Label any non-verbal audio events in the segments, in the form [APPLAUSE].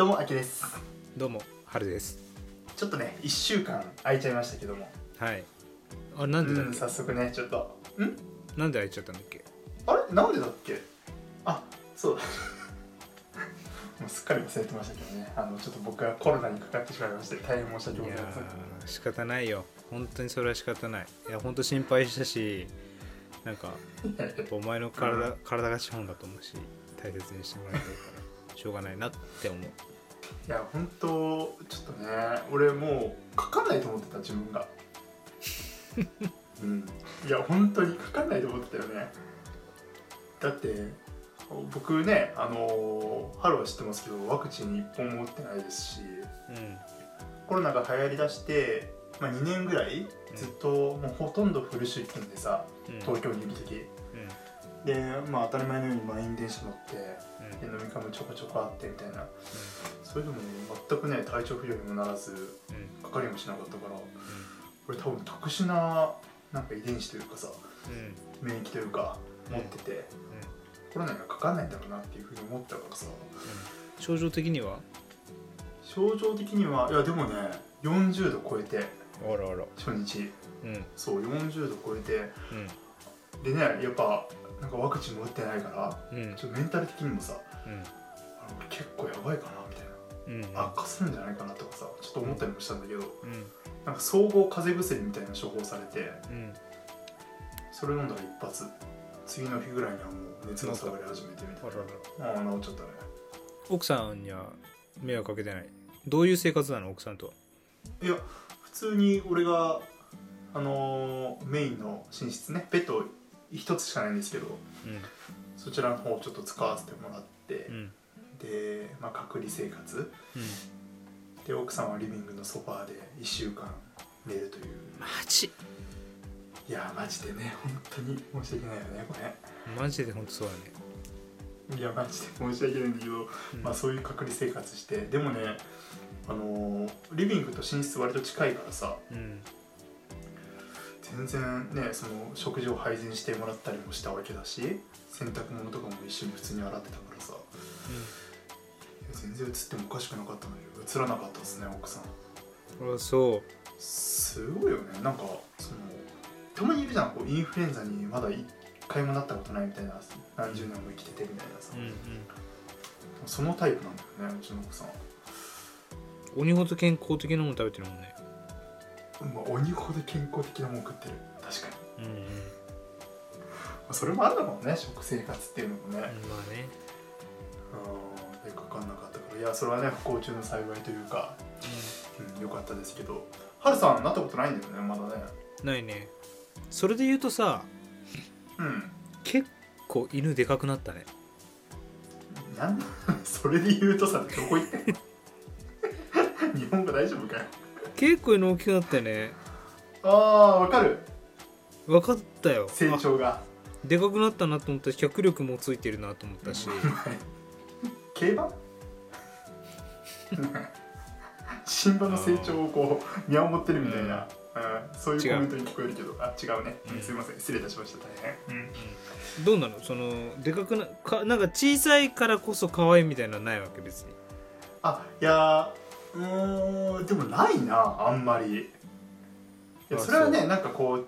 どうもあきです。どうも春です。ちょっとね1週間空いちゃいましたけども。はい。あなんでだっうんけ、早速ねちょっと。ん？なんで開いちゃったんだっけ？あれ？なんでだっけ？あそう。だ [LAUGHS] もうすっかり忘れてましたけどね。あのちょっと僕はコロナにかかってしまいまして大変申し訳ございません。ー仕方ないよ。本当にそれは仕方ない。いや本当心配したしなんかやっぱお前の体 [LAUGHS] 体が資本だと思うし大切にしてもらいたいからしょうがないなって思ういや本当ちょっとね俺もうかかんないと思ってた自分が。[LAUGHS] うん。いや本当にかかんないと思ってたよね。だって僕ねあの春は知ってますけどワクチン1本も打ってないですしうん。コロナが流行りだして、まあ、2年ぐらいずっともうほとんどフル出勤でさうん。東京にいる時。でまあ当たり前のように満員電車乗ってで飲み会もちょこちょこあってみたいなそれでも全くね体調不良にもならずうん。かかりもしなかったからこれ多分特殊ななんか遺伝子というかさ免疫というか持ってて、コロナにはかかんないんだろうなっていうふうに思ったからさ。症状的には？症状的にはいやでもね40度超えてあらあら。初日。うん。そう40度超えてうん。でねやっぱなんかワクチンも打ってないからうん。ちょっとメンタル的にもさうん。結構やばいかな悪化するんじゃないかなとかさちょっと思ったりもしたんだけどうん。なんか総合風邪薬みたいな処方されてうん。それ飲んだら一発次の日ぐらいにはもう熱が下がり始めてみたいな。ああ治っちゃったね。奥さんには迷惑かけてない？どういう生活なの？奥さんとは。いや普通に俺があのーメインの寝室ねベッド一つしかないんですけどそちらの方をちょっと使わせてもらって、うんうんで、まあ、隔離生活。うん。で奥さんはリビングのソファーで1週間寝るという。マジ？いやマジでね本当に申し訳ないよねこれ。マジで？本当そうだね。いやマジで申し訳ないんだけど、うん。まあそういう隔離生活して。でもねあのーリビングと寝室割と近いからさ。うん。全然ねその食事を配膳してもらったりもしたわけだし洗濯物とかも一緒に普通に洗ってたからさ。いや全然映ってもおかしくなかったのに映らなかったですね奥さん。うんあそすごいよね。なんかそのたまにいるじゃんこうインフルエンザにまだ一回もなったことないみたいな何十年も生きててみたいなさ、ううんうん。そのタイプなんだよねうちの奥さん。鬼ほど健康的なもの食べてるもんね。まあ、鬼ほど健康的なもん食ってる。確かに、うんうん。まあ、それもあるのかもね食生活っていうのもね、まあね。うんでかかんなかったからいやそれはね不幸中の幸いというか、うん、よかったですけどはるさんなったことないんだよねまだね。ないね。それで言うとさうん。結構犬でかくなったね。なん [LAUGHS] それで言うとさどこ行って [LAUGHS] 日本語大丈夫かよ。結構犬大きくなったよね。ああわかる。分かったよ。成長が。あでかくなったなと思ったし脚力もついてるなと思ったし [LAUGHS] 競馬？新馬の成長をこう見守ってるみたいな、うん。そういうコメントに聞こえるけど。あ違うね、うん。すいません。失礼いたしました。大変、どうなの？そのでかくなかなんか小さいからこそ可愛いみたいなのないわけ別に。あいやーうーんでもないなあんまり。いやあそれはねなんかこう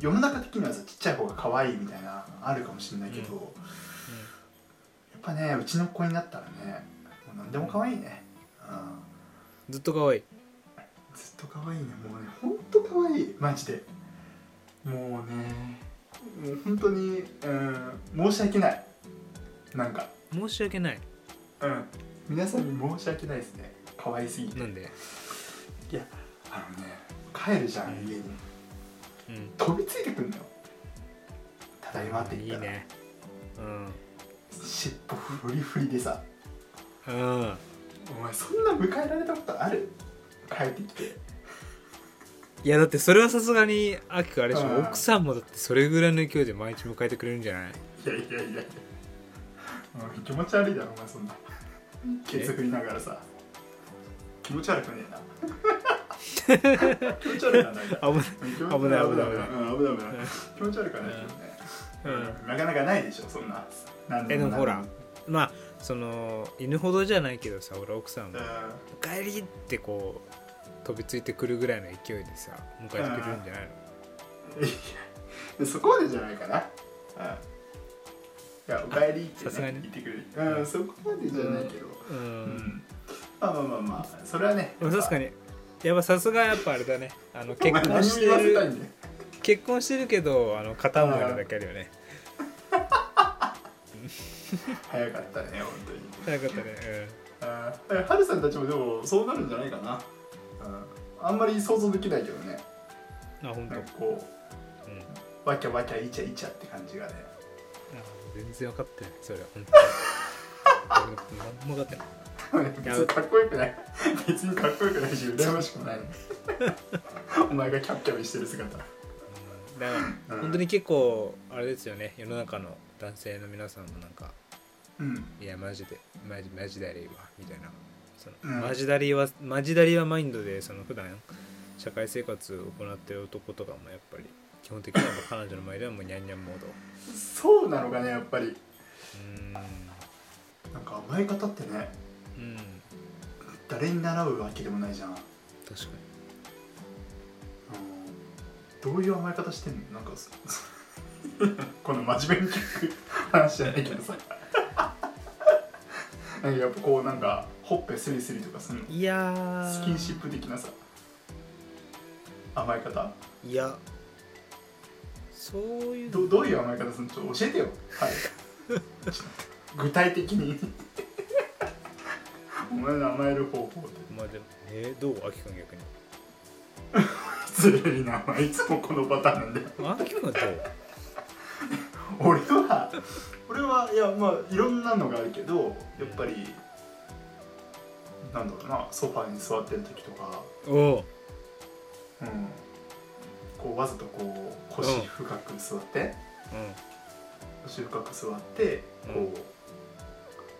世の中的にはさちっちゃい方が可愛いみたいなあるかもしれないけど、やっぱねうちの子になったらねもう何でも可愛いね、うん、ずっと可愛い。ずっと可愛いね。もうねほんと可愛い。マジで。もうねもう本当にうん申し訳ない。なんか。申し訳ない。うん。皆さんに申し訳ないですね。可愛すぎて。なんで？あのね帰るじゃん、うん。家に。うん。飛びついてくんのよ。ただいまって言ったら。いいね尻尾フリフリでさ。うん。うんお前そんな迎えられたことある？帰ってきて。いやだってそれはさすがにあきくあれでしょ？うん。奥さんもだってそれぐらいの勢いで毎日迎えてくれるんじゃない？いやいやいやいや。うん気持ち悪いだろお前そんな。ケツ振りながらさ。気持ち悪くねえな。[LAUGHS] 気持ち悪くはないな。危ない。危危ない危ない危ない。危ない危ない。気持ち悪くはない。けどね、うん。うんなかなかないでしょそんな。何えでもほらまあその犬ほどじゃないけどさ俺奥さんも。う「おかえり!」ってこう飛びついてくるぐらいの勢いでさ迎えてくれるんじゃないの？ん。いやそこまでじゃないかな。うん。いやおかえりって、ね、さすがに。言ってくれる。うんそこまでじゃないけど。ううん。んまあまあまあまあそれはね確かに。やっぱさすがやっぱあれだね。あの結婚してる結婚してるけどあの片思いなだけあるよね。早かったね本当に。早かったねあーハルさんたちもでもそうなるんじゃないかな、うん、あんまり想像できないけどね。うんあ本当。なんかこうん。うわきゃわきゃイチャイチャって感じがね。あ全然分かってないそれは本当に。俺何も分かってない。[LAUGHS] 別にかっこよくない。別にかっこよくないし羨ましくもない。[LAUGHS] お前がキャッキャウしてる姿。うんだからうん。本当に結構あれですよね。世の中の男性の皆さんもなんかうん。いやマジでマジマジだりわみたいな。その、うん。マジだりはマジだりはマインドでその普段社会生活を行ってる男とかもやっぱり基本的には彼女の前ではもうニャンニャンモード。そうなのかねやっぱり。うーん。なんか甘え方ってねうん。誰に習うわけでもないじゃん、うん、確かどういう甘え方してんの？なんかそ [LAUGHS] この真面目に聞く話じゃないけどさ。[LAUGHS] なんかやっぱこうなんかほっぺスリスリとかするいやー。スキンシップ的なさ。甘え方？いや。そういう。どどういう甘え方するの？ちょっと教えてよ。はい [LAUGHS] 具体的に。お前の甘える方法ってまあでもえー、どう？あきくん逆に失礼なお前いつもこのパターンなんだよあきくんはどう俺は俺はいやまあいろんなのがあるけどやっぱりなんだろうなソファーに座ってる時とか、おおうん、こうわざとこう腰深く座って、う腰深く座ってこう、うん。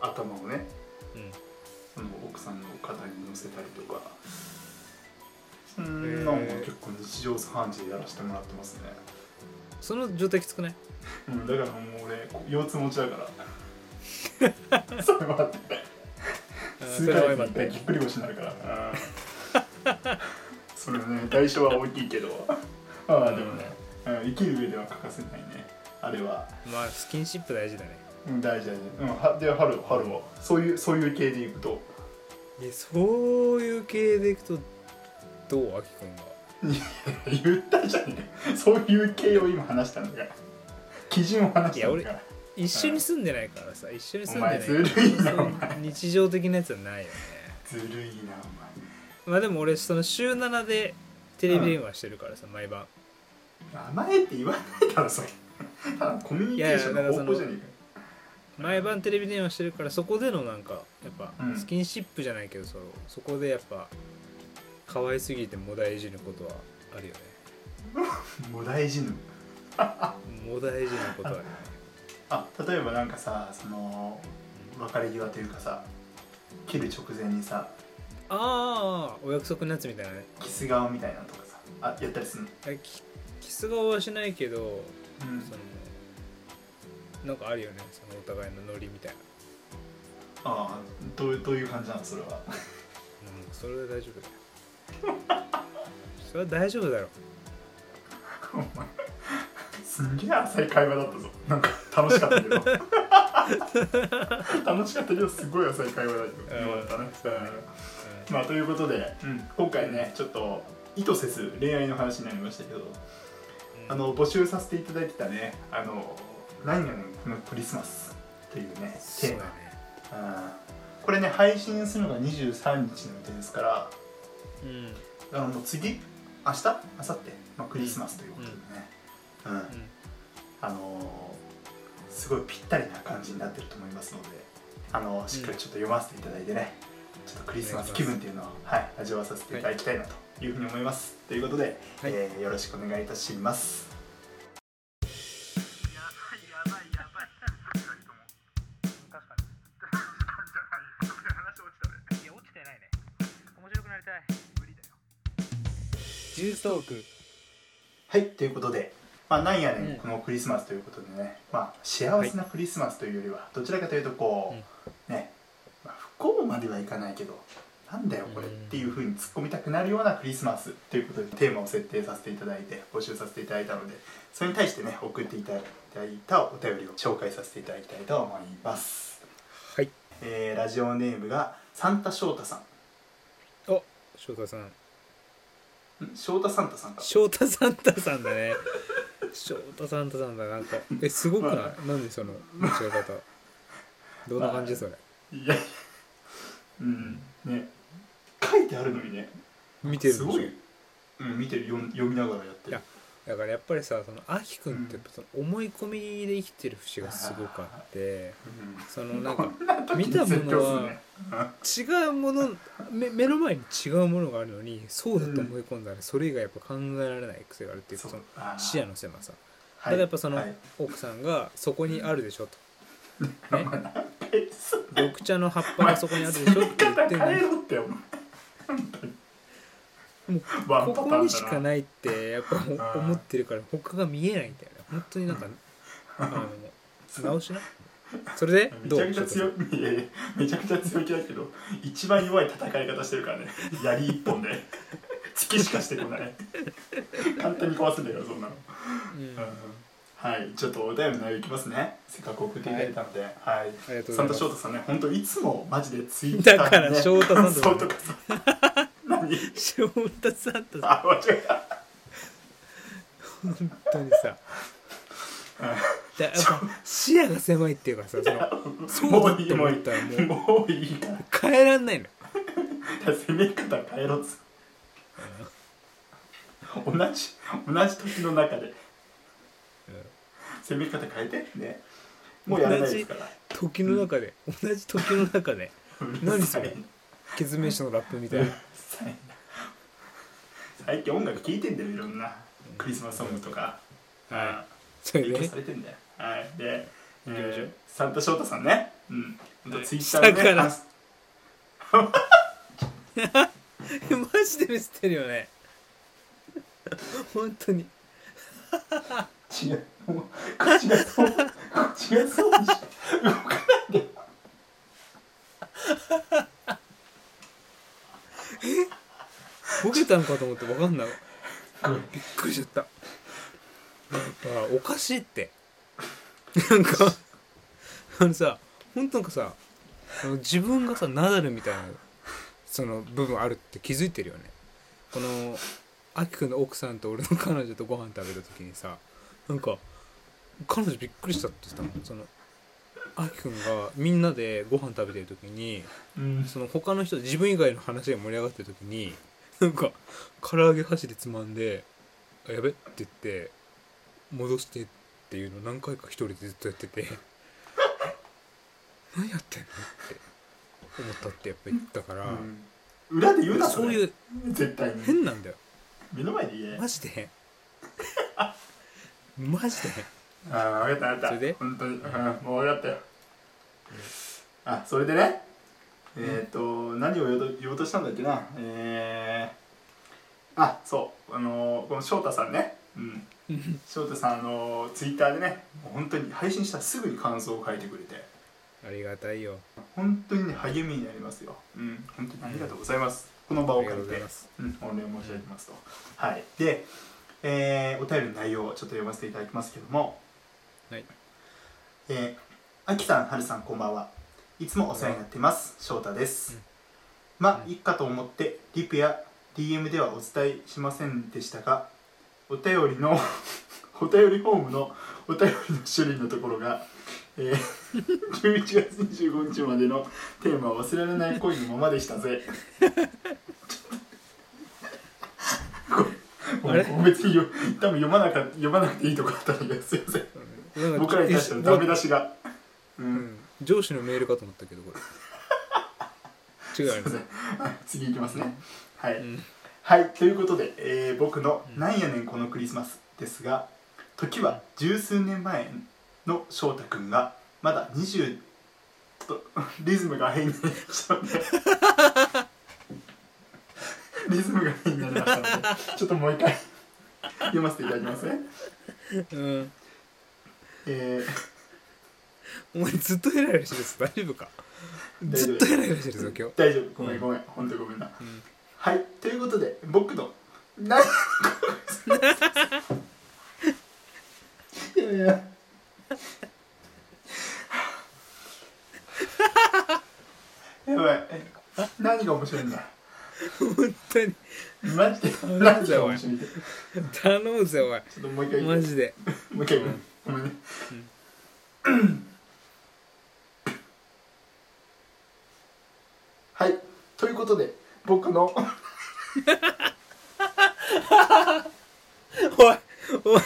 頭をねんうん。その奥さんの肩に乗せたりとかそん。結構日常茶飯事でやらせてもらってますね、その状態きつくない？うん、だからもう俺腰痛持ちだから。[LAUGHS] それはあって。数回今ってに一回ぎっくり腰になるから。う [LAUGHS] んそれね代償は大きいけど。[LAUGHS] まあでもね、うん生きる上では欠かせないね。あれは、まあスキンシップ大事だね。うん、大事大事、うん、はで春春はそういうそういう系でいくと。えそういう系でいくとどうあきくんが言ったじゃんねそういう系を今話したんだから。基準を話したんだから。一緒に住んでないからさ一緒に住んでない。お前ずるいなお前。日常的なやつはないよね。ずるいなまあでも俺その週7でテレビ電話してるからさ、毎晩。お前甘えって言わないだろそれ。ただコミュニケーションの方法じゃねえか。毎晩テレビ電話してるからそこでのなんかやっぱうん。スキンシップじゃないけどそうそこでやっぱ可愛すぎてもだえじることはあるよね。[LAUGHS] もう大事ぬもだえじることは。あるよねあ例えばなんかさその別れ際というかさ切る直前にさああお約束のやつみたいなね。キス顔みたいなのとかさあやったりするの？あキキス顔はしないけどうん。そのなんかあるよね。そのお互いのノリみたいな。ああどうどういう感じなの？それは。うんそれで大丈夫だよそれは大丈夫だろ。お前。すんげえ浅い会話だったぞ。なんか楽しかったけど。楽しかったけどすごい浅い会話だったね。まあということで、うん。今回ねちょっと意図せず恋愛の話になりましたけどうん。あの募集させていただいてたねあの何やねんこのクリスマスというねテーマ、ねうんこれね配信するのが23日の予定ですからうん。あのもう次明日？明後日、まあ、クリスマスということでね、うん。うん。あのーすごいぴったりな感じになってると思いますのであのしっかりちょっと読ませていただいてね、ちょっとクリスマス気分っていうのを、はい、味わわさせていただきたいなというふうに思います、ということで、はい。えーよろしくお願いいたしますりたい無理だよジューストーク。はいということでまあなんやねん、うん。このクリスマスということでね。まあ幸せなクリスマスというよりは、どちらかというとこう、ね、まあ、不幸まではいかないけどなんだよこれっていうふうに突っ込みたくなるようなクリスマスということでテーマを設定させていただいて募集させていただいたのでそれに対してね送っていただいたお便りを紹介させていただきたいと思います、はい。えーラジオネームがサンタ翔太さん。お翔太さんん翔太サンタさんか。翔太サンタさんだね。翔太サンタさんだなんか。えすごくない、まなんでその間違え方？どんな感じそれ？いやいやうんね。書いてあるのにね。見てるでしょ？すごい、うん、見てる読ん読みながらやってるだからやっぱりさそのあきくんってやっぱその思い込みで生きてる節がすごくあってうん。そのなんか見たものは違うもの目目の前に違うものがあるのにそうだと思い込んだらそれ以外やっぱ考えられない癖があるっていうかその視野の狭さ。はい。だからやっぱそのはい。奥さんがそこにあるでしょと。[LAUGHS] ね。緑茶の葉っぱがそこにあるでしょって言ってんの [LAUGHS] もうここにしかないってやっぱ思ってるから他が見えないんだよね。本当になんかあの直しな。それでめどう？ちゃくちゃ強いめちゃくちゃ強気だけど一番弱い戦い方してるからね。槍一本で。[LAUGHS] 突きしかしてこない。簡単に壊すんだよそんなの、うん。うん。はい。ちょっとお便りのいきますね。せっかく送っていただいたので。はい、サンタ翔太さんね本当いつもマジでツイッターだから翔太さんとかさ何翔太さんとあ間違えた。本当にさ。だやっぱ視野が狭いっていうかさそのそうだって思ったらもう。もういい。から変えらんないのよ。攻め方変えろっつ。同じ同じ時の中で。攻め方変えて。ね。もうやらないですから。時の中で。同じ時の中で。[LAUGHS] 何それ？ケツメイシのラップみたいなさいな最近音楽聴いてんだよいろんな。クリスマスソングとか、はそ影響されてんだよ。はい。で、えーサンタ翔太さんね。うん。ツイッタ下ーでね。から。あ [LAUGHS] マジで見せてるよね。本当に。違う。もう口がそう口がそうにし動かないで [LAUGHS] ボケたんかと思って分かんないびっくりしちゃった。なんかおかしいって。なんかあのさ本当なんかさ自分がさナダルみたいなその部分あるって気づいてるよね。このアキくんの奥さんと俺の彼女とご飯食べた時にさなんか彼女びっくりしたって言ってたもんそのアキくんがみんなでご飯食べてる時にうん。その他の人自分以外の話が盛り上がってる時になんか唐揚げ箸でつまんで「あやべ」って言って戻してっていうの何回か一人でずっとやってて「[LAUGHS] 何やってんの?」って思ったってやっぱ言ったから、うん。裏で言うなそういうう絶対に。変なんだよ。目の前で言え。マジで。変マジで。変ああ分かった分かった。それで？本当に、うん、もう分かったよ、あそれでねえっ、と何を言おうとしたんだっけな。えー、あそう。あのーこの翔太さんね。うん。[LAUGHS] 翔太さんあのツイッターでね本当に配信したらすぐに感想を書いてくれて。ありがたいよ。本当にね励みになりますよ。うん。本当にありがとうございます、この場を借りて。うん、お礼申し上げますと。はい。で、えーお便りの内容をちょっと読ませていただきますけども、はい。えー、あきさん、はるさん、こんばんは。いつもお世話になってます。翔太です。うんまあ、うんいっかと思って、リプや DM ではお伝えしませんでしたが、お便りの、[LAUGHS] お便りフォームのお便りの種類のところが、えー、[LAUGHS] 11月25日までのテーマは忘れられない恋のままでしたぜ。別によ多分読まなか読まなくていいとこあったのですいませんなんか僕らに対してのダメ出しがううん。ん上司のメールかと思ったけどこれ。[LAUGHS] 違うよね。[LAUGHS] 次いきますね。はい、うん。はい。ということで、えー僕の「うん。なんやねんこのクリスマス」ですが時は十数年前の翔太くんがまだ20と [LAUGHS] リズムが変になりましたのでリズムが変になりましたのでちょっともう一回読ませていただきますね。うん。えお前ずっとヘラヘラしてるぞ。大丈夫か？ずっとヘラヘラしてるぞ今日。ー、大丈夫。ごめんごめん。本当にごめんな。うん。はい。ということで僕の何いやいや。やばい。え何が面白いんだ？本当に。マジで？頼何が面白いんだち頼むぜおいょっともう一回マジで。もう一回ごめんごめんね、はいということで僕の。[LAUGHS] おいおい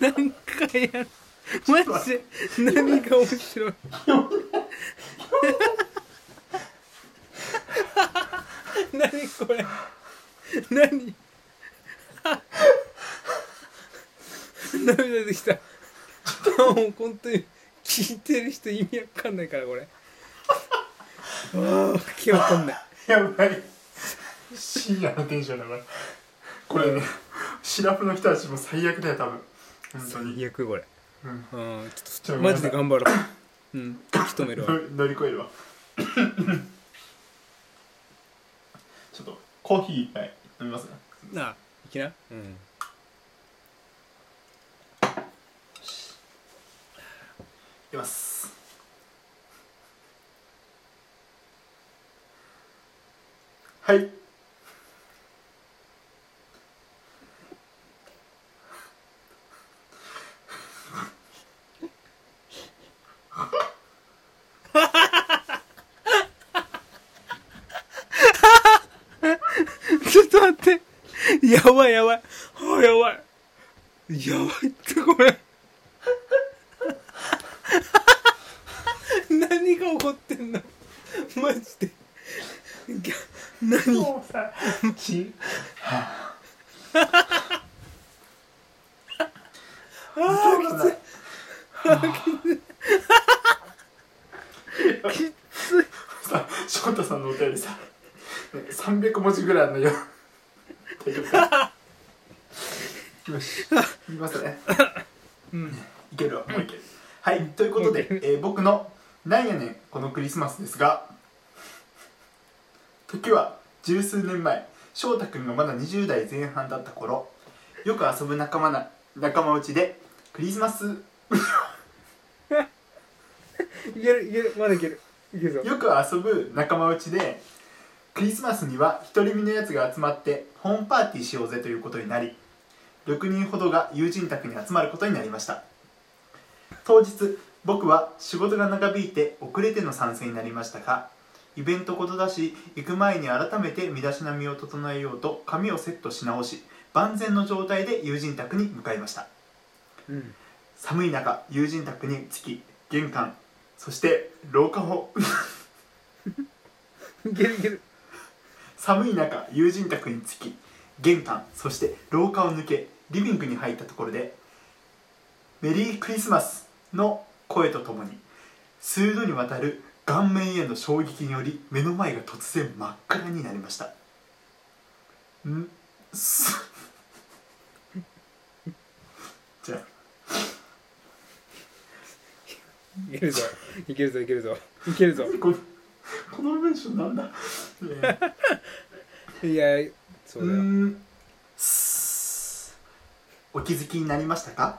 何回やる。マジで何が面白い。何これ。何。涙出てきた。もう本当に聞いてる人意味わかんないからこれ。ああ気わかんない。やばい深夜のテンションだから。これねシラフの人たちも最悪だよ多分。本当に。最悪これ。うん。うん。ちちょょっとマジで頑張ろう。うん。息止めるわ。の [LAUGHS] 乗り越えるわ。[COUGHS] ちょっとコーヒー一杯飲みますねなあいきな。うん。いきます。はいちょっと待ってやばいやばい。あやばい。やばいってこれ [LAUGHS] 何が起こってんの？マジで。何？もうさちはあ。ーきつい。きつい。[LAUGHS] さ翔太さんのお便りさね300文字ぐらいあるのよ大丈夫かよし言いますねうんいけるわもういけるはいということで、えー僕の「なんやねんこのクリスマス」ですが時は十数年前翔太くんがまだ20代前半だった頃よく遊ぶ仲間な仲間内でクリスマスいけるいけるまだいける。いけるぞよく遊ぶ仲間内でクリスマスには独り身のやつが集まってホームパーティーしようぜということになり6人ほどが友人宅に集まることになりました。当日僕は仕事が長引いて遅れての参戦になりましたがイベントことだし行く前に改めて身だしなみを整えようと髪をセットし直し万全の状態で友人宅に向かいました。うん。寒い中友人宅に着き玄関そして廊下を [LAUGHS] 寒い中友人宅に着き玄関そして廊下を抜けリビングに入ったところで「メリークリスマス」の声とともに数度にわたる顔面への衝撃により目の前が突然真っ暗になりました。ん？す [LAUGHS] じゃあ。いけるぞ。いけるぞいけるぞ。いけるぞ。[LAUGHS] このこの文章なんだ、ね [LAUGHS] いやそうだよ。お気づきになりましたか？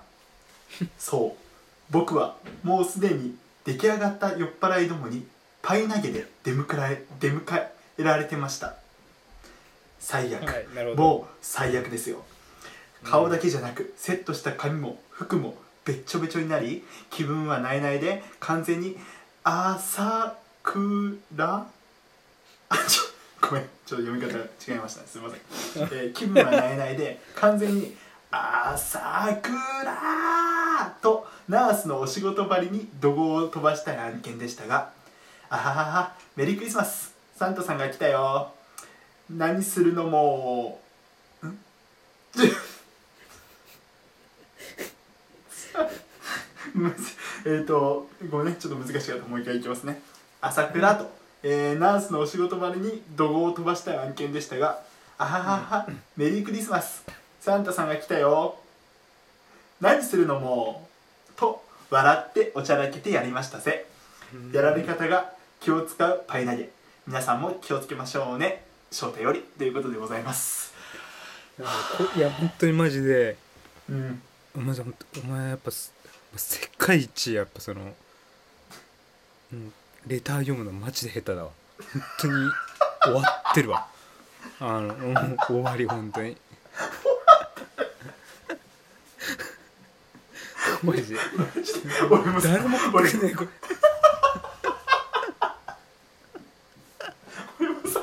そう僕はもうすでに出来上がった酔っ払いどもにパイ投げで出迎え出迎えられてました。最悪、はいもう最悪ですよ。顔だけじゃなくセットした髪も服もべっちょべちょになり気分はないないで完全に朝倉あちょごめんちょっと読み方が違いましたね。すいません、えー気分はないないで完全に朝倉とナースのお仕事場りに怒号を飛ばしたい案件でしたがあはははメリークリスマス。サンタさんが来たよ。何するのもん？[LAUGHS] えっとごめんね。ちょっと難しかった。もう一回いきますね。朝倉と、えーナースのお仕事場に怒号を飛ばしたい案件でしたがあはははメリークリスマス。サンタさんが来たよ。何するのもと笑っておちゃらけてやりましたぜ。やられ方が気を使うパイ投げ。皆さんも気をつけましょうね。翔太より。ということでございます。いや本当にマジで。うん。お前お前やっぱす世界一やっぱその、うん、レター読むのマジで下手だわ。本当に終わってるわ。あの終わり本当にマジで。俺も誰も俺食ってない。これ俺もさ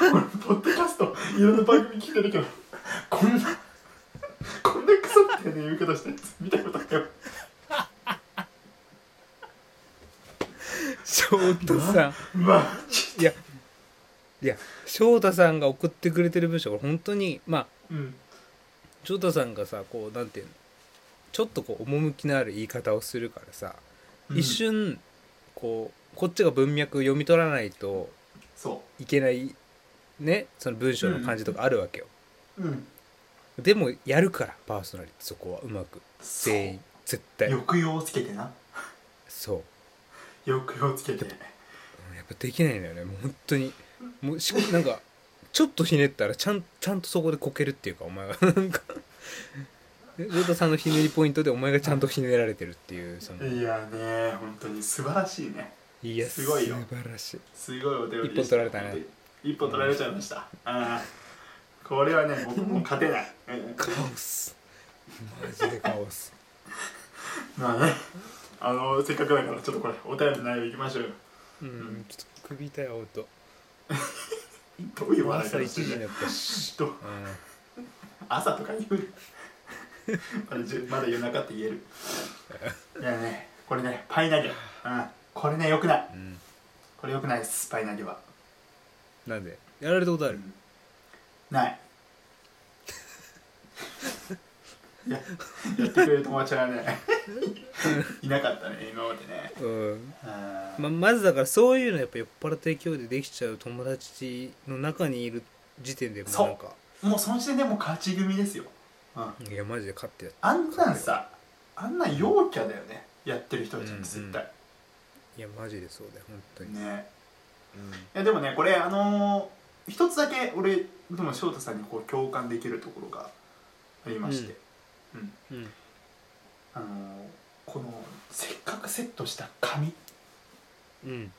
俺俺ポッドキャストいろんな番組聞いてるけどこんなこんなクソみたいな言い方したやつ見たことないわ翔太さん。マジいやいや翔太さんが送ってくれてる文章が本当にまあうん。翔太さんがさこうなんていうの？ちょっとこう趣のある言い方をするからさ、うん。一瞬こうこっちが文脈読み取らないとそいけないねその文章の感じとかあるわけよ、ううん。でもやるからパーソナリティそこはうまく。全員絶対。抑揚をつけてな。そう。抑揚をつけて。うんやっぱできないんだよね。もう本当に。もうしなんかちょっとひねったらちゃんちゃんとそこでこけるっていうかお前がなんかで太田さんのひねりポイントでお前がちゃんとひねられてるっていうその。いやね本当に素晴らしいね。いやすごいよ。素晴らしい。すごいお手紙一本取られたね。一本取られちゃいました。ああこれはね僕もう勝てない、うんカオス。マジでカオス。まあね。あのせっかくだからちょっとこれお便りの内容いきましょうよ。うんちょっと首痛い音 [LAUGHS] どういう笑い朝1方してる時になったしどう？う朝とか言う [LAUGHS] まだじゅまだ夜中って言える。[LAUGHS] いやねこれねパイ投げうん。これねよくない。ん、うん、これよくないですパイ投げは、なんで？やられたことある？うん。ない。[LAUGHS] いややってくれる友達はねいなかったね今までね。うん。ままずだからそういうのやっぱ酔っ払った勢いでできちゃう友達の中にいる時点でもうなんか。もうその時点でもう勝ち組ですよ、うん、いやマジで勝ってやっあんなんさあんなん陽キャだよね。やってる人たちって絶対、いやマジでそうだよ本当に、ね。うん。いやでもねこれあのー一つだけ俺でも翔太さんにこう共感できるところがありまして、うん。うん。あのーこのせっかくセットした髪、うん、うん。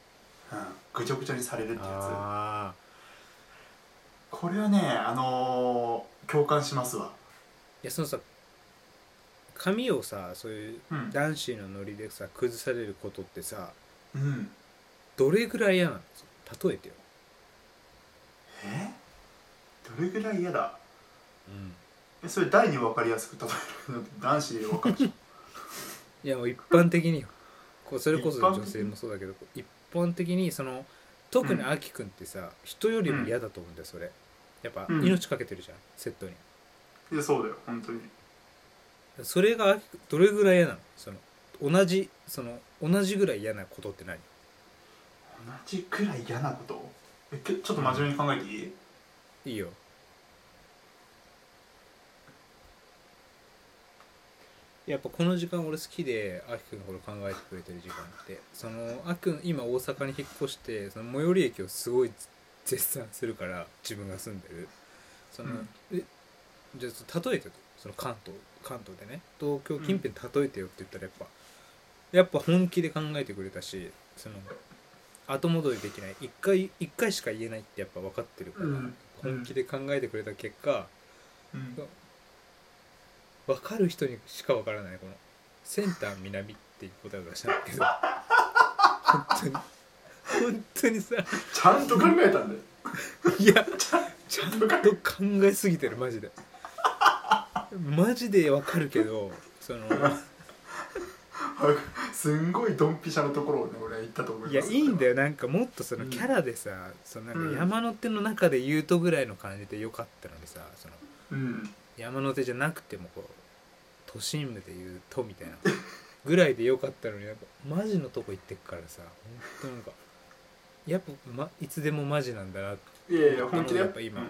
ぐちょぐちょにされるってやあつこれはねあのー共感しますわやそのさ髪をさそういううん。男子のノリでさ崩されることってさうん。どれぐらい嫌なの？例えてよ、え？どれぐらい嫌だ？うん、えそれ大に分かりやすく例える男子で分かるでしょいやもう一般的によ。こうそれこそ女性もそうだけど一般的にその特にあきくんってさ、人よりも嫌だと思うんだよそれ。やっぱうん。命かけてるじゃん、セットにいやそうだよ本当に。それがどれぐらい嫌なの？その同じその同じぐらい嫌なことって何？同じくらい嫌なこと？えけちょっと真面目に考えていい、いいよ。やっぱこの時間俺好きであきくんのこと考えてくれてる時間って。そのあきくん今大阪に引っ越してその最寄り駅をすごい絶賛するから自分が住んでる。その、うん。えじゃあ例えてと。その関東関東でね。東京近辺例えてよって言ったらやっぱ、やっぱ本気で考えてくれたしその後戻りできない。一回一回しか言えないってやっぱ分かってるから、うん。本気で考えてくれた結果うん。分かる人にしか分からない。このセンター南っていう答えを出したんだけど。本当に。本当にさ。ちゃんと考えたんだよ。いやちゃんと考えすぎてるマジでマジでわかるけどそのすんごいドンピシャのところをね俺は言ったと思いいやます。いいんだよ。なんかもっとそのうんキャラでさ、そのなんうん。か山の手の中で言うとぐらいの感じでよかったのにさそのうん。山の手じゃなくてもこう都心部で言うとみたいなぐらいでよかったのになんかマジのとこ行ってっからさ本当なんかやっぱ、ま、いつでもマジなんだなっていやいや本気だよやっぱ今、うん。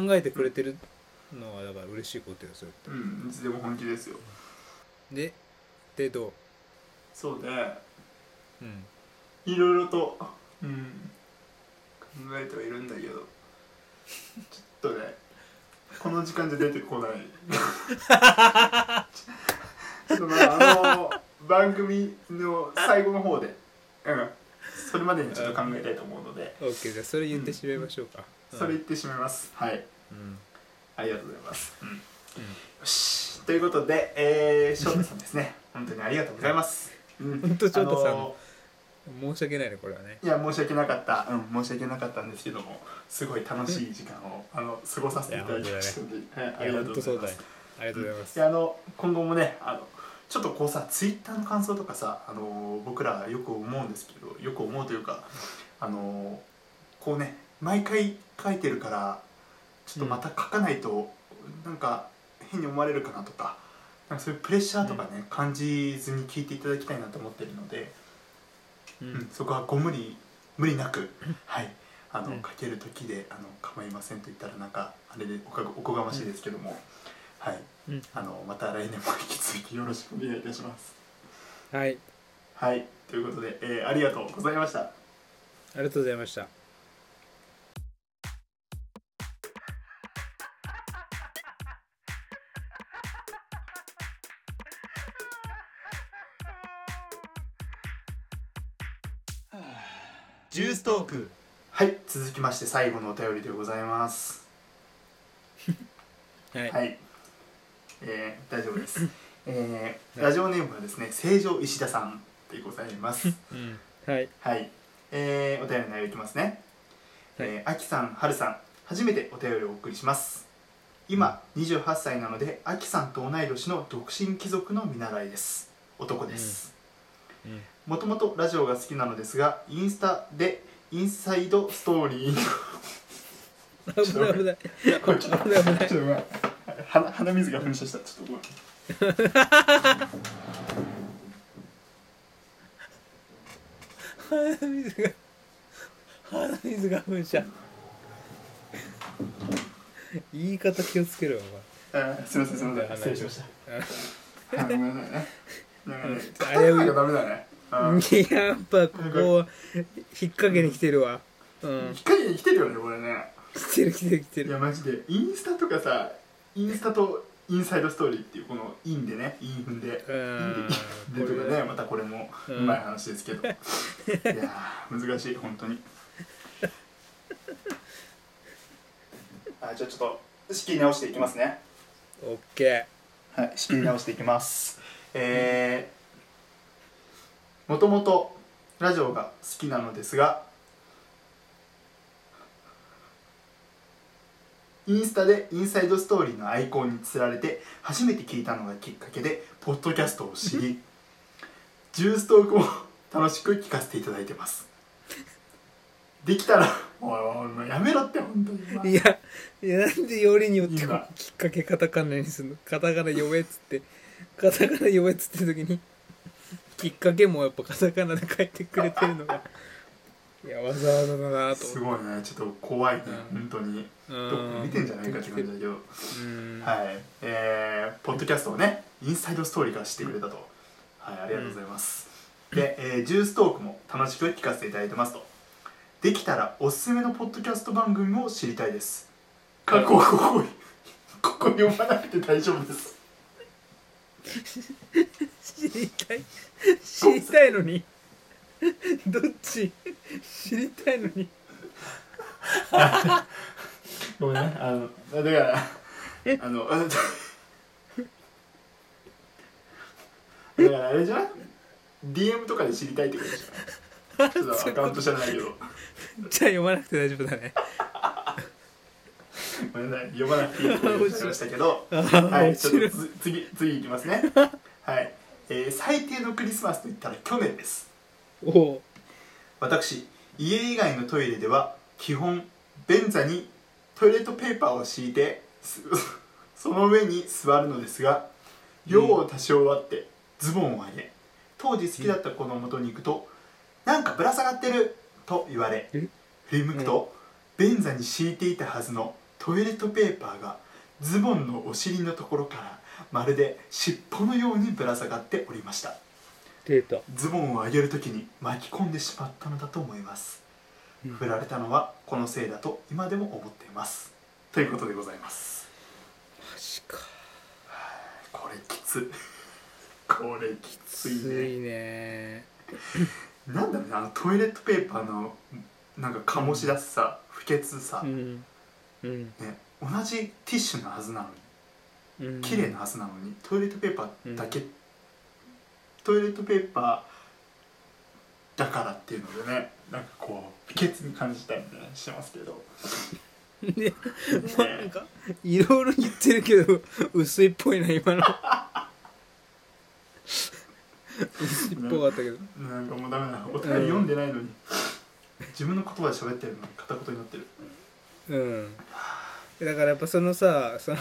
うん。考えてくれてるのはだから嬉しいことよそれって。うんいつでも本気ですよ。ででどう？そうね。うん。いろいろとうん考えてはいるんだけど。ちょっとねこの時間じゃ出てこない。ちょっとまああの番組の最後の方でうんそれまでにちょっと考えたいと思うので。OK じゃあそれ言ってしまいましょうか、それ言ってしまいます。はい。うんありがとうございます、うん。よしということでえー、翔太さんですね。本当にありがとうございます、うん。本当翔太さん。あの申し訳ないねこれはね。いや申し訳なかった。うん申し訳なかったんですけどもすごい楽しい時間をあの過ごさせていただきましたので、はい、ありがとうございます。ありがとうございます。いやあの今後もねあのちょっとこうさツイッターの感想とかさあの僕らよく思うんですけどよく思うというかあのこうね毎回書いてるからちょっとまた書かないと、なんか変に思われるかなとかなんかそういうプレッシャーとかね、感じずに聞いていただきたいなと思ってるので、ううんん、そこはご無理無理なく、はいあの、うん。書ける時であの構いませんと言ったらなんかあれでおかおこがましいですけども、はい。うん。あのまた来年も引き続きよろしくお願いいたします。はい。はい。ということで、えーありがとうございました。ありがとうございましたストークはい続きまして最後のお便りでございます。はい、はい、えー大丈夫です。[LAUGHS] えーはいラジオネームはですね成城石田さんでございます。うんはいはい、えーお便りの内容いきますね。はいえー、あきさん、はるさん、初めてお便りをお送りします。今、28歳なので、あきさんと同い年の独身貴族の見習いです。男です。うんもともとラジオが好きなのですが、インスタでインサイドストーリーの危ない危ないこれちょっと危ない危ないちょっとごめん鼻鼻水が噴射した。ちょっとごめん。鼻水が鼻水が噴射言い方気をつけろよあーすみません、すみません。鼻失礼しましお前た。はいごめんなさいね。なんかね、うん硬いのがダメだね。ややっぱここ引っ掛けに来てるわ。うん。光に来てるよね、これね。来てる来てる来てる。いやマジで。インスタとかさインスタとインサイドストーリーっていうこのインでねイン踏んで。うん。でとかねまたこれもううんまい話ですけど、いやー難しい本当に。[LAUGHS] あじゃあちょっと仕切り直していきますね。オッケはい仕切り直していきます。えー、もともとラジオが好きなのですがインスタでインサイドストーリーのアイコンにつられて初めて聞いたのがきっかけでポッドキャストを知りジューストークも楽しく聞かせていただいてます。できたらおいおいもうやめろって本当に。ーいやいやなんでよりによってきっかけカタカナにするの？カタカナ呼べっつってカタカナ呼べっつって時にきっかけもやっぱカタカナで書いてくれてるのがいやわざわざだなとすごいね。ちょっと怖いね。うん。本当に。うどっか見てんじゃないかって感じだけど。うん。はい、えー、ポッドキャストをねインサイドストーリーから知ってくれたと、はい、ありがとうございます、で、えー、ジューストークも楽しく聞かせていただいてますと。できたらおすすめのポッドキャスト番組も知りたいです。かここここここ読まなくて大丈夫です知りたい。知りたいのに。どっち？知りたいのに。ごめんね。あのだからあのあだからあれじゃん DM とかで知りたいってことでしょ。[LAUGHS] ちょっとアカウント知らないけど。じゃあ読まなくて大丈夫だねごめんなさい。読まなくていいとにしましたけど。あ [LAUGHS] はい、ちょっとつ次次いきますね。はい、えー最低のクリスマスといったら去年です。私家以外のトイレでは基本便座にトイレットペーパーを敷いてす [LAUGHS] その上に座るのですが用を足し終わってズボンを上げ当時好きだった子の元に行くと「なんかぶら下がってる!」と言われえ？振り向くと、便座に敷いていたはずのトイレットペーパーがズボンのお尻のところからまるで尻尾のようにぶら下がっておりました。データ。ズボンを上げる時に巻き込んでしまったのだと思います。振られたのはこのせいだと今でも思っています。ということでございます。マジかこれきつ [LAUGHS] これきついね。ついね。なんだろうねあのトイレットペーパーのなんか醸し出すさ不潔さ、うんうん。ね、同じティッシュのはずなのにうん。綺麗なはずなのにトイレットペーパーだけ、トイレットペーパーだからっていうのでねなんかこう不潔に感じたりねしてますけど。でまあなんかいろいろ言ってるけど薄いっぽいな今の。[LAUGHS] 薄いっぽかったけど。なんかもうダメだ。お便り読んでないのに、自分の言葉で喋ってるのに片言になってるうん。だからやっぱそのさその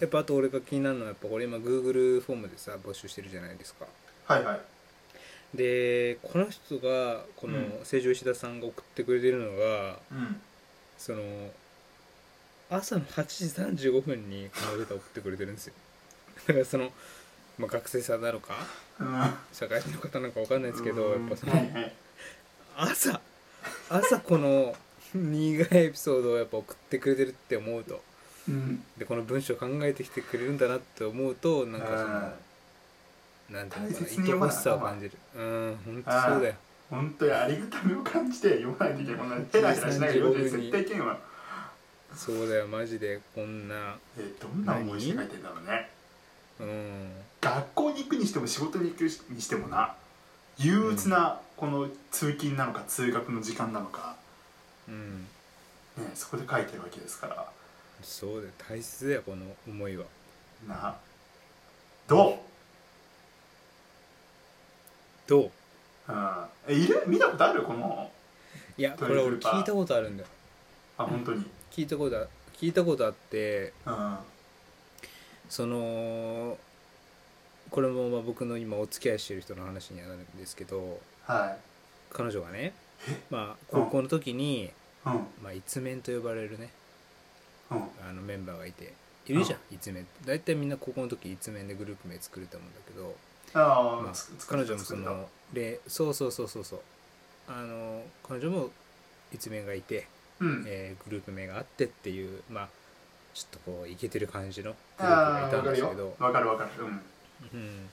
やっぱあと俺が気になるのはやっぱ俺今 Google フォームでさ募集してるじゃないですか。はいはい。でこの人がこのうん。成城石田さんが送ってくれてるのが、うん。その朝の8時35分にこのレター送ってくれてるんですよ。だからその、まあ、学生さんなのかうん。は社会人の方なのかわかんないですけどやっぱそのいはい。朝朝この苦いエピソードをやっぱ送ってくれてるって思うと。うん。でこの文章を考えてきてくれるんだなって思うとなんかそあのなんていうのかな愛おしさを感じる。うん本当そうだよ。本当にありがたみを感じて読まないといけない。こんなヘラヘラしないで読んで絶対いけんわそうだよマジで。こんなえどんな思いして書いてんだろうね。うん。学校に行くにしても仕事に行くにしてもな憂鬱なこの通勤なのか通学の時間なのか、うん。ね、そこで書いてるわけですから。そうだよ。大切だよこの思いは。などどう？う、うん、えいる？見たことある？このいやこれ俺聞いたことあるんだよ。あ本当に？聞いたことあ聞いたことあってうん。そのこれもまあ僕の今お付き合いしてる人の話にはなるんですけどはい。彼女がねまあ高校の時に、うん。まあ、一面と呼ばれるね。うん。あのメンバーがいて。いるじゃん一面。大体みんな高校の時一面でグループ名作ると思うんだけど、ああ、まあ彼女もそのでそうそうそうそうそう。あの彼女も一面がいて、うん。えーグループ名があってっていうまあちょっとこうイケてる感じのグループがいたんですけど、わかるわかる。うん。うん、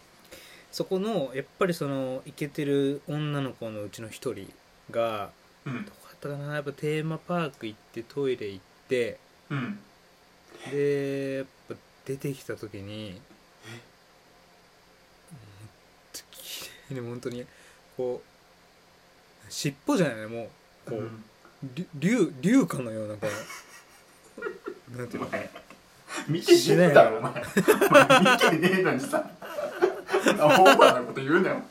そこのやっぱりそのイケてる女の子のうちの一人がうん。どこだったかな？やっぱテーマパーク行ってトイレ行ってうん。でやっぱ出てきた時に綺麗に本当にこう尻尾じゃないねもう。こう、うんり竜竜かのようなこの [LAUGHS] なんていうの？お前見てねえだろお前。見てねえのにさ。オーバーなこと言うなよ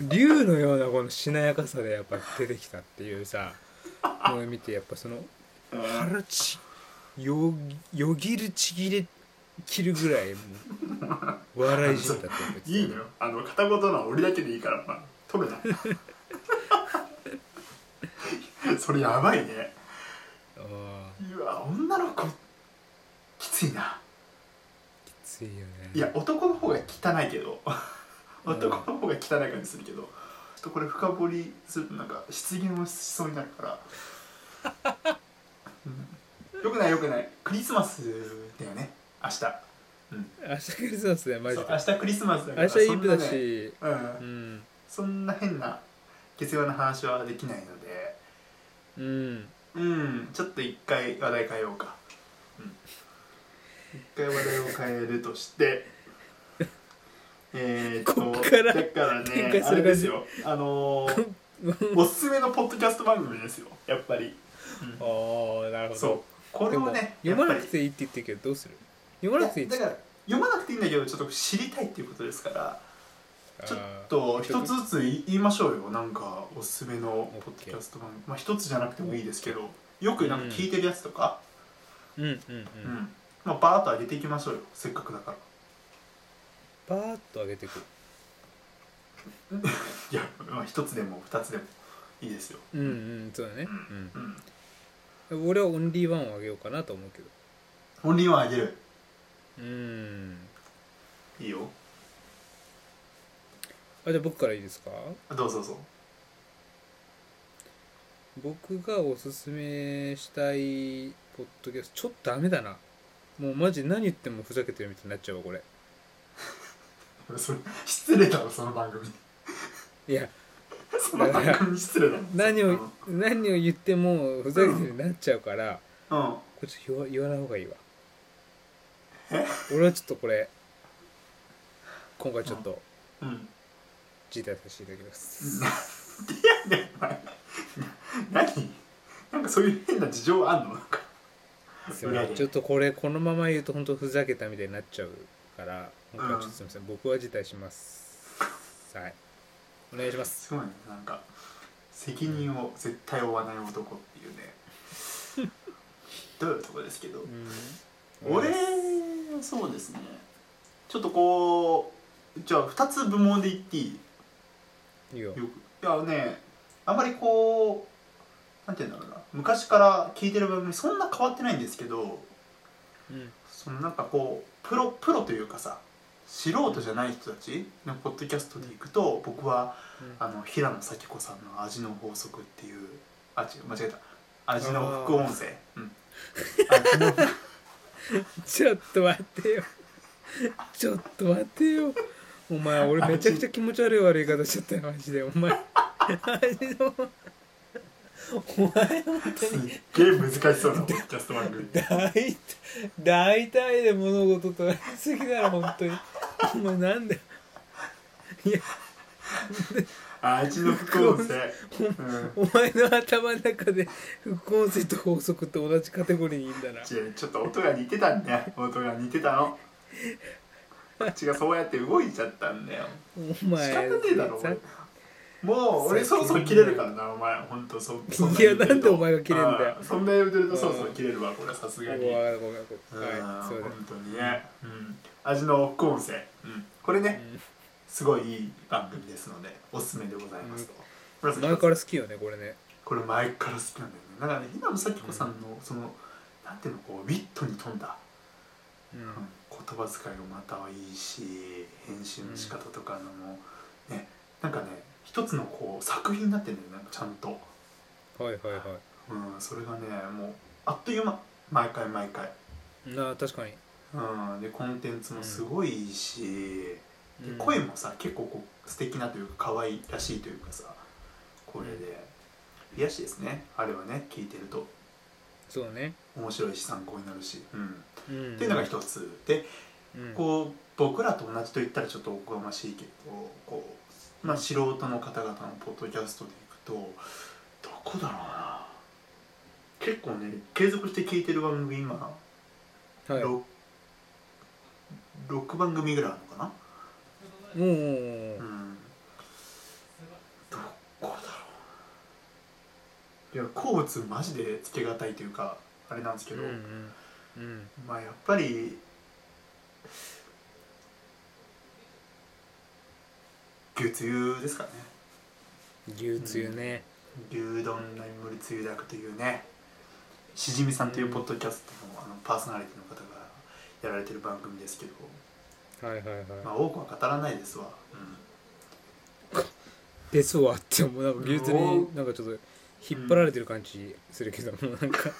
竜のようなこのしなやかさでやっぱ出てきたっていうさもう見てやっぱその腹ちよよぎるちぎれ切るぐらいもう笑いじったっていいのよ。あの片言のは俺だけでいいからまあ取るなそれやばいね。ああうわ女の子きついな。きついよね。いや男の方が汚いけど男の方が汚い感じするけどちょっとこれ深掘りするとなんか失言をしそうになるから、[LAUGHS] うん、よくないよくない。クリスマスだよね。明日。明日クリスマスだよマジで。明日クリスマスだから明日イブだし。うん。うん。そんな変な下世話な話はできないので。うん。うん。ちょっと一回話題変えようか、うん、一回話題を変えるとしてえーっとこっからだから展ねあ開する感じ。れですよ。あのーおすすめのポッドキャスト番組ですよ。やっぱり、うん。ああなるほど。そう。これもねでも読まなくていいって言ってるけどどうする？読まなくていい？いやだから読まなくていいんだけどちょっと知りたいっていうことですからちょっあとー一つずつ言いましょうよ。なんかおすすめのポッドキャスト番組。まあ一つじゃなくてもいいですけどよくなんか聞いてるやつとか、うん。うんううん。ん。まあ、バーッと上げていきましょうよ。せっかくだからパーッと上げてく。[LAUGHS] いや、まあ、一つでも二つでもいいですよ。うんうんそうだね。うん。うん。俺はオンリーワンをあげようかなと思うけど。オンリーワンあげる？うーん。いいよ。あじゃあ僕からいいですか？どうぞどうぞ。僕がおすすめしたいポッドキャストちょっとダメだな。もうマジ何言ってもふざけてるみたいになっちゃうわこれそれ失礼だろその番組。いや。その番組に失礼だろ。何をうん。何を言ってもふざけてるようになっちゃうから、うん。これちょっと言わ言わない方がいいわ。え？俺はちょっとこれ今回ちょっとうん。辞退させていただきます、いやねお前。何？なんかそういう変な事情あんの？なんかすいませんちょっとこれこのまま言うと本当ふざけたみたいになっちゃうから今回はちょっとすみません、僕は辞退します。はい。お願いします。すごいね。なんか責任を絶対負わない男っていうね。[LAUGHS] どういうとこですけど、俺そうですね。ちょっとこうじゃあ2つ部門で言っていい？いいよ。いやねあんまりこうなんて言うんだろうな。昔から聞いてる番組そんな変わってないんですけどうん。そのなんかこうプロプロというかさ素人じゃない人たちのポッドキャストでいくと僕はあの平野咲子さんの「味の法則」っていうあ違う間違えた。味の副音声。うん。味 [LAUGHS] のちょっと待ってよ。ちょっと待ってよ。お前俺めちゃくちゃ気持ち悪い悪い言い方しちゃったよマジで。お前。マジでお前本当すっにげえ難しそうなポッドキャスト番組。大体大体で物事捉えすぎだろ本当に。お前なんで。いや味の副音声、うんお前の頭の中で副音声と法則って同じカテゴリーにいいんだな。違うちょっと音が似てたんだよ。音が似てたの。[LAUGHS] 口がそうやって動いちゃったんだよ。お前仕方ねえだろもう俺そろそろ切れるからなお前。ほんとそそんいやなんでお前が切れんだよ。そんな言うてるとそろそろ切れるわ。これさすがに。ごめんごめんごめん。うんはいそうだ本当にね、うん、味の副音声、うん、これねすごいいい番組ですのでおすすめでございますと、紫前から好きよねこれね。これ前から好きなんだよね。だからね平野咲子さんのそのなんていうのこうウィットに富んだ、うん。うん言葉遣いがまたはいいし編集の仕方とかのも、ねなんかね一つのこう作品になってるんだよねちゃんと、はいはいはうん、それがねもうあっという間。毎回毎回、あ確かに、うん、でコンテンツもすごいいいし、でうん。声もさ結構こう素敵なというか可愛らしいというかさこれで。癒やしですねあれはね聞いてると。そうね、面白いし参考になるし、うん。うん、っていうのが一つ。でうん。こう僕らと同じと言ったらちょっとおこがましいけどこう、まあ、素人の方々のポッドキャストでいくとどこだろうな。結構ね継続して聞いてる番組今、はい、ろ6番組ぐらいあるのかな。もう、うん。どこだろう。いや好物マジでつけがたいというかあれなんですけど、うんうんうん。まあやっぱり牛つゆですかね。牛つゆね、牛丼の森つゆだくというねしじみさんというポッドキャストのあのパーソナリティの方がやられてる番組ですけど、はいはいはい、まあ、多くは語らないですわ、うん。ですわってもう。なんか牛つゆおになんかちょっと引っ張られてる感じするけど、もうなんか。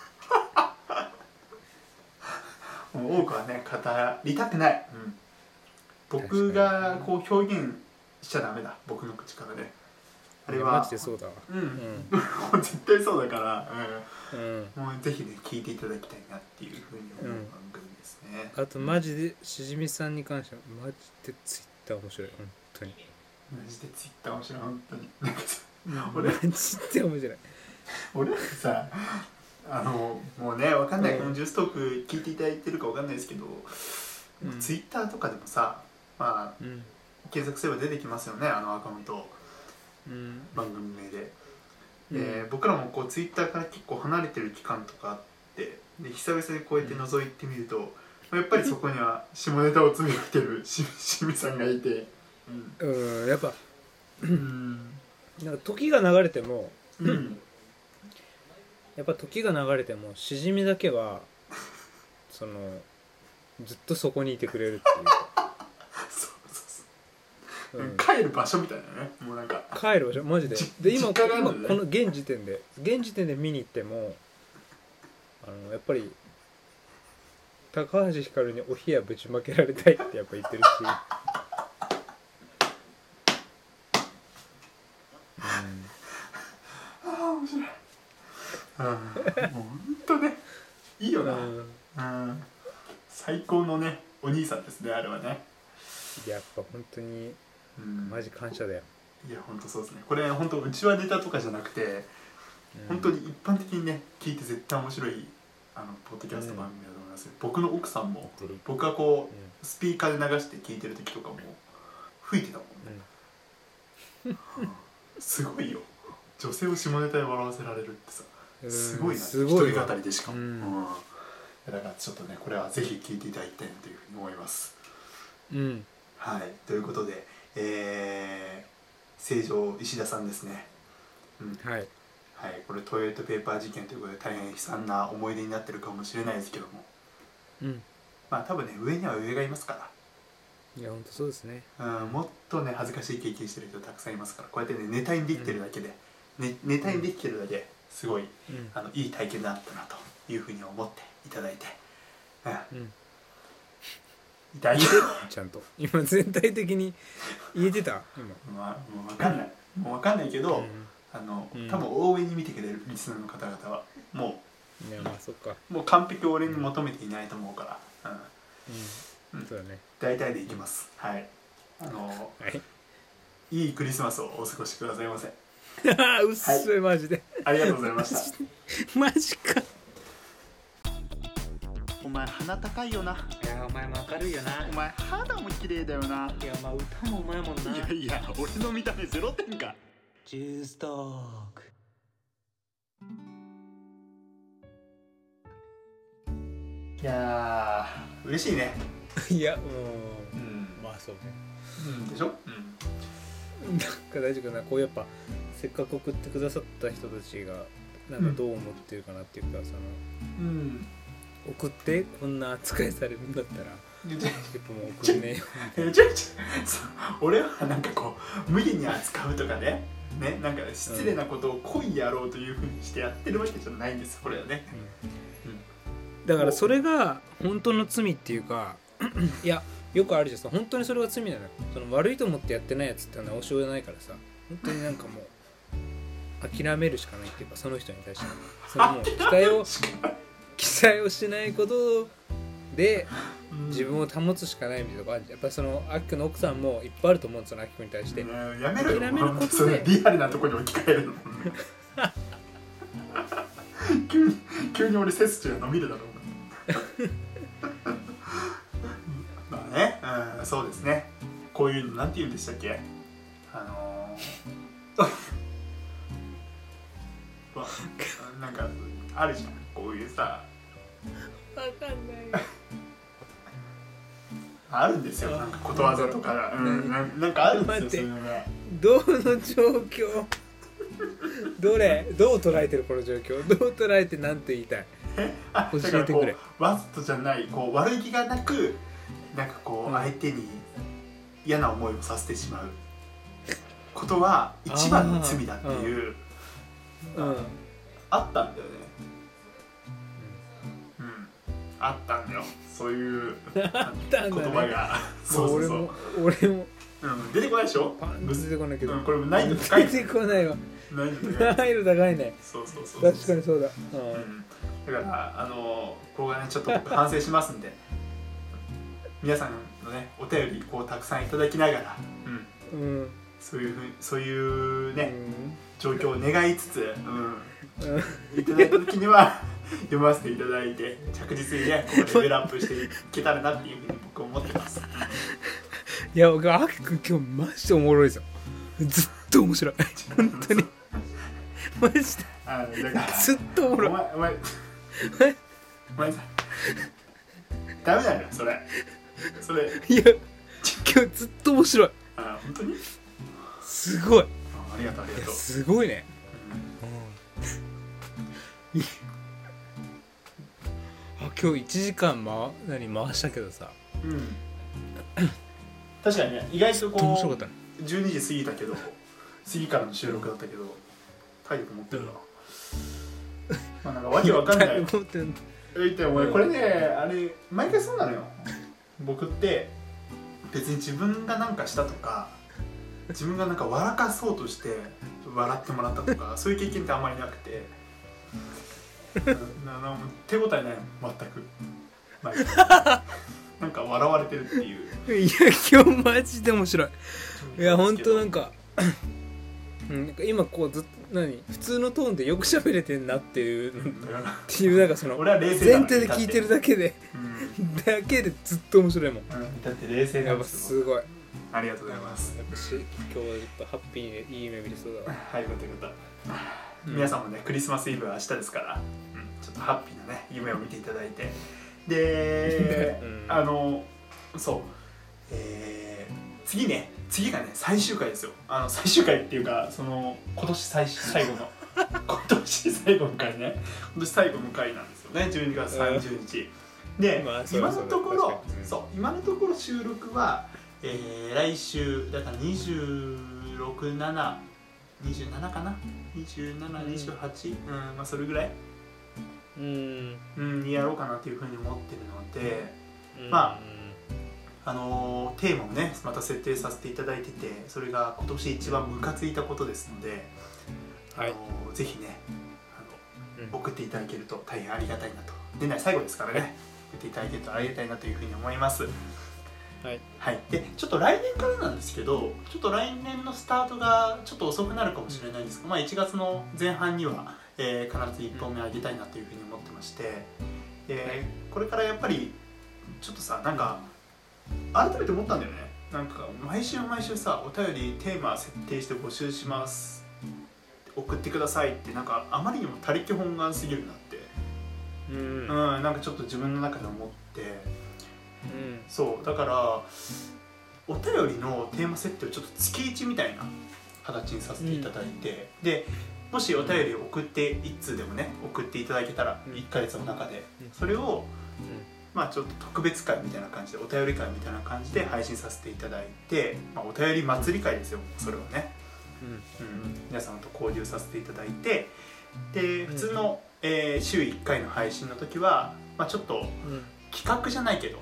[LAUGHS] もう多くはね語りたくない、うん、僕がこう表現しちゃダメだ僕の口からね。あれはマジでそうだわ。うん、ん。[LAUGHS] もう絶対そうだから、うん。うん、もうぜひね聞いていただきたいなっていうふうに思ううん番組ですね、あとマジでしじみさんに関してはマジでツイッター面白い本当に。マジでツイッター面白い本当に。なんかさ俺マジで面白い。俺らさあのもうねわかんない、うん。このジューストーク聞いていただいてるかわかんないですけど、うん。ツイッターとかでもさまあうん検索すれば出てきますよねあのアカウント。うん。番組名で。うん。で、僕らもこうツイッターから結構離れてる期間とかあってで久々にこうやって覗いてみると、やっぱりそこには [LAUGHS] 下ネタをつぶやいてるししみさんがいて。うんやっぱうん。なんか時が流れてもうん。やっぱ時が流れてもしじみだけはそのずっとそこにいてくれるっていうか、帰る場所みたいなね。もうなんか。帰る場所？マジで？じで今実家がある今この現時点で現時点で見に行ってもあのやっぱり高橋ひかるにお冷やぶちまけられたいってやっぱ言ってるし、ああ面白い。うんもうほんとねいいようんな。うん。うん。最高のねお兄さんですねあれはね。やっぱ本当にうん。マジ感謝だよ、いや本当そうですね。これ本当うちはネタとかじゃなくてうん。本当に一般的にね聞いて絶対面白いあのポッドキャスト番組だと思いますよ、僕の奥さんも僕がこうん。うスピーカーで流して聞いてる時とかも吹いてたもんね、[LAUGHS] すごいよ。女性を下ネタで笑わせられるってさうん。すごいな。一人語りでしか。も、うん。うん。だからちょっとねこれはぜひ聞いていただきたいなというふうに思います。うん。はい。ということでえー、成城石田さんですね。うん。はい。はい、これトイレットペーパー事件ということで大変悲惨な思い出になってるかもしれないですけども。うん。まあ多分ね上には上がいますかいや本当そうですね。ら、うん、もっとね恥ずかしい経験してる人たくさんいますから。こうやってねネタにできてるだけで、ね、ネタにできてるだけすごいうん。あのいい体験だったなというふうに思っていただいて、うん、うん言えてるちゃんと。今全体的に言えてた？今。まあもう分かんない。もう分かんないけど、うあのうん。多分応援に見てくれるリスナーの方々はもんいやまあそっか。うもう完璧を俺に求めていないと思うから、うん、うん。そうだね。大体でいきます。はい。あのはい。いいクリスマスをお過ごしくださいませ。[LAUGHS] うっそいマジで。ありがとうございました。[LAUGHS] マジか。お前鼻高いよな。いやお前も明るいよな。お前肌も綺麗だよな。いやまあ歌もうまいもんいやいや俺の見た目ゼロ点か。ジューストーク。いやー嬉しいね。いやもうん。うまあそうね。うんでしょ？うん。なんか大丈夫かな？こうやっぱせっかく送ってくださった人たちがなんかどう思ってるかなっていうか、その。うん送ってこんな扱いされるんだったらやっちょぱもう送れねえよ俺はなんかこう無理に扱うとかねねなんか失礼なことを故意やろうというふうにしてやってるわけじゃないんですこれはね。だからそれが本当の罪っていうかいやよくあるじゃん。さ本当にそれが罪なのよ。その悪いと思ってやってないやつってのはしようがないからさ。本当になんかもう諦めるしかないっていうかその人に対して。そのもう期待を期待をしないことで自分を保つしかないみたいなとこあるやっぱそのアキくんの奥さんもいっぱいあると思うんですよアキくんに対して、ねやめろよ。諦めることで。リアルなところに置き換えるの。[LAUGHS] 急に急に俺背筋が伸びるだろう。[LAUGHS] まあね、うん、そうですね。こういうのなんて言うんでしたっけ？ことわざとか、うん、ななんかあるんですよどの状況？[LAUGHS] どれ？どう捉えてるこの状況？どう捉えて何て言いたい？あ教えてくれ。うわざとじゃないこう悪気がなくなんかこう、うん。相手に嫌な思いをさせてしまう。ことは一番の罪だっていううん。あったんだよね。うんあったんだよ。そういう言葉が。[LAUGHS] そうそうそう。俺も俺も。うん、出てこないでしょ？パンと出てこないけど、うん、これも難易度高い。出てこないわ。難易度高い。ね。そうそうそう確かにそうだ、ううん。ん、だからあのここがねちょっと僕反省しますんで。皆さんのねお便りこうたくさんいただきながら、うん、うん。そういうふうそういうね、うん。状況を願いつつ、うんうん、いただいた時には読ませていただいて着実にねこうレベルアップしていけたらなっていうふうに僕は思ってます。いや僕アキくん今日マジでおもろいぞずっと面白い。本当に。マジで。あだからずっとおもおろい。前お前お前さダメだよそれ。それ。いや今日ずっと面白い。あ本当に？すごい。あありがとうありがとう、すごいね [LAUGHS] あ今日1時間、ま、何回したけどさ。うん。確かにね意外とこう面白かったね。12時過ぎたけど過ぎからの収録だったけど体力持ってるな、まあなんかわけわかんない。持ってん言ってお前これねあれ毎回そうなのよ。僕って別に自分が何かしたとか自分がなんか笑かそうとして笑ってもらったとかそういう経験ってあんまりなくてな [LAUGHS] なな手応えない。の全く。な [LAUGHS] んか笑われてるっていう。いや今日マジで面白い。いやほんとなんか [CLEARS THROAT] うんなんか今こうずっと何？普通のトーンでよく喋れてんなっていうっていうなんかその俺は冷静だ前提で聞いてるだけでうん、だけでずっと面白いもん。うん、だって冷静なやっぱすすごい。ありがとうございます。やっぱし今日はやっぱハッピーでいい夢見れそうだわ。はいよかったよかった、うん。皆さんもねクリスマスイブは明日ですから、うん、ちょっとハッピーなね夢を見ていただいて。で、[LAUGHS] うん。あのそう。えー次ね次がね最終回ですよ。あの最終回っていうかその今年最最後の。[LAUGHS] 今年最後の回ね。今年最後の回なんですよね。12月30日、で、まあ今のところそう今のところ収録は、えー来週だから2627 27かな？2728うん、まあそれぐらい、うん。うん、にやろうかなっていうふうに思ってるのでうん。まあのーテーマをねまた設定させていただいててそれが今年一番ムカついたことですので、あのーぜひねあのうん。送っていただけると大変ありがたいなと。年内最後ですからね送っていただけるとありがたいなというふうに思います。はい。はい、でちょっと来年からなんですけどちょっと来年のスタートがちょっと遅くなるかもしれないんですが、まあ、1月の前半には、えー必ず1本目あげたいなというふうに思ってましてで、これからやっぱりちょっとさなんか改めて思ったんだよね。なんか毎週毎週さお便りテーマ設定して募集します。送ってくださいってなんかあまりにも他力本願すぎるなって、うん。うん、なんかちょっと自分の中で思って。うん。そうだからお便りのテーマ設定をちょっと月1みたいな形にさせていただいて、でもしお便りを送って1通でもね送っていただけたらうん。1ヶ月の中でうん。それをまあちょっと特別会みたいな感じでお便り会みたいな感じで配信させていただいて、まあ、お便り祭り会ですよそれをね、うん。うん、皆さんと交流させていただいてで普通の、えー週1回の配信の時は、まあ、ちょっとうん。企画じゃないけど、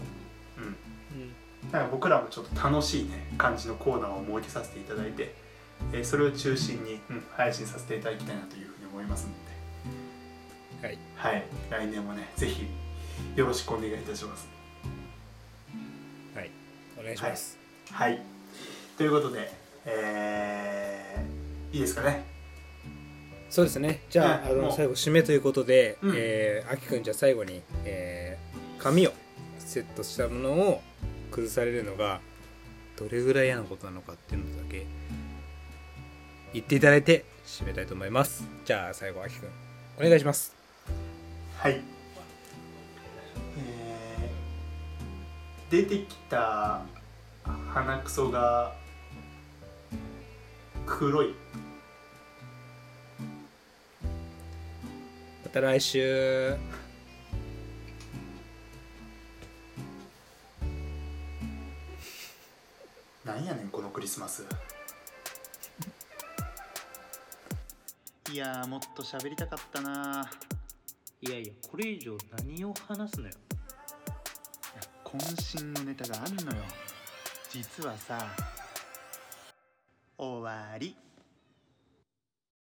うん、うん。なんか僕らもちょっと楽しいね感じのコーナーを設けさせていただいて、えーそれを中心に、うん配信させていただきたいなというふうに思いますので。はい。はい。来年もねぜひよろしくお願いいたします。はい。お願いします。はい。ということでえーいいですかね？そうですね。じゃあ,、うん。もう。あの最後締めということで、うん。えー、あきくんじゃあ最後に、えー、紙をセットしたものを崩されるのがどれぐらい嫌なことなのかっていうのだけ言っていただいて締めたいと思います。じゃあ最後あきくんお願いします。はい。えー出てきた鼻くそが黒い。また来週。なんやねんこのクリスマスいやーもっと喋りたかったな。いやいやこれ以上何を話すのよ。渾身のネタがあんのよ。実はさ終わり